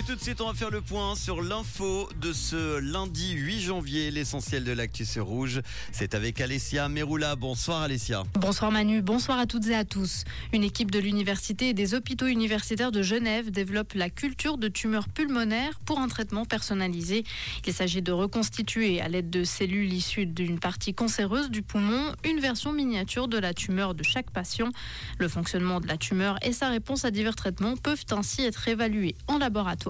Et tout de suite, on va faire le point sur l'info de ce lundi 8 janvier. L'essentiel de l'actu sur Rouge, c'est avec Alessia Meroula. Bonsoir Alessia. Bonsoir Manu, bonsoir à toutes et à tous. Une équipe de l'université et des hôpitaux universitaires de Genève développe la culture de tumeurs pulmonaires pour un traitement personnalisé. Il s'agit de reconstituer à l'aide de cellules issues d'une partie cancéreuse du poumon une version miniature de la tumeur de chaque patient. Le fonctionnement de la tumeur et sa réponse à divers traitements peuvent ainsi être évalués en laboratoire.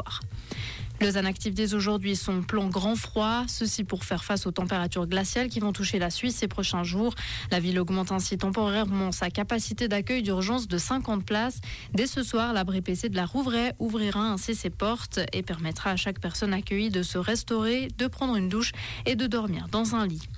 Lausanne active dès aujourd'hui son plan grand froid, ceci pour faire face aux températures glaciales qui vont toucher la Suisse ces prochains jours. La ville augmente ainsi temporairement sa capacité d'accueil d'urgence de 50 places. Dès ce soir, l'abri PC de la Rouvray ouvrira ainsi ses portes et permettra à chaque personne accueillie de se restaurer, de prendre une douche et de dormir dans un lit.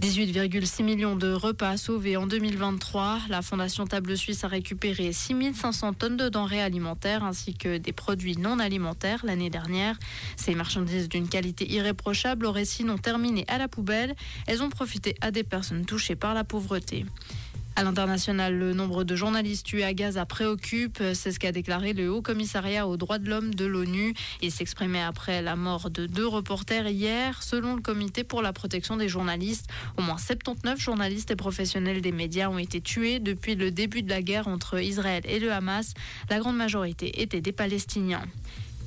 18,6 millions de repas sauvés en 2023. La Fondation Table Suisse a récupéré 6500 tonnes de denrées alimentaires ainsi que des produits non alimentaires l'année dernière. Ces marchandises d'une qualité irréprochable auraient sinon terminé à la poubelle. Elles ont profité à des personnes touchées par la pauvreté. À l'international, le nombre de journalistes tués à Gaza préoccupe. C'est ce qu'a déclaré le Haut Commissariat aux droits de l'homme de l'ONU. Il s'exprimait après la mort de deux reporters hier. Selon le Comité pour la protection des journalistes, au moins 79 journalistes et professionnels des médias ont été tués depuis le début de la guerre entre Israël et le Hamas. La grande majorité étaient des Palestiniens.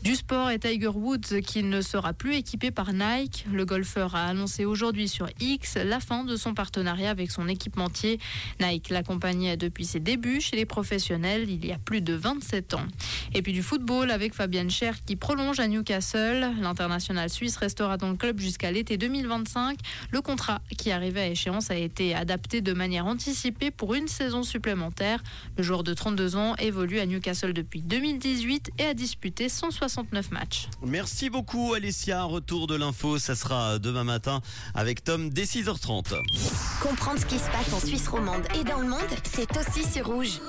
Du sport et Tiger Woods qui ne sera plus équipé par Nike. Le golfeur a annoncé aujourd'hui sur X la fin de son partenariat avec son équipementier. Nike l'accompagnait depuis ses débuts chez les professionnels il y a plus de 27 ans. Et puis du football avec Fabienne Cher qui prolonge à Newcastle. L'international suisse restera dans le club jusqu'à l'été 2025. Le contrat qui arrivait à échéance a été adapté de manière anticipée pour une saison supplémentaire. Le joueur de 32 ans évolue à Newcastle depuis 2018 et a disputé 169 matchs. Merci beaucoup Alessia. Retour de l'info, ça sera demain matin avec Tom dès 6h30. Comprendre ce qui se passe en Suisse romande et dans le monde, c'est aussi sur rouge.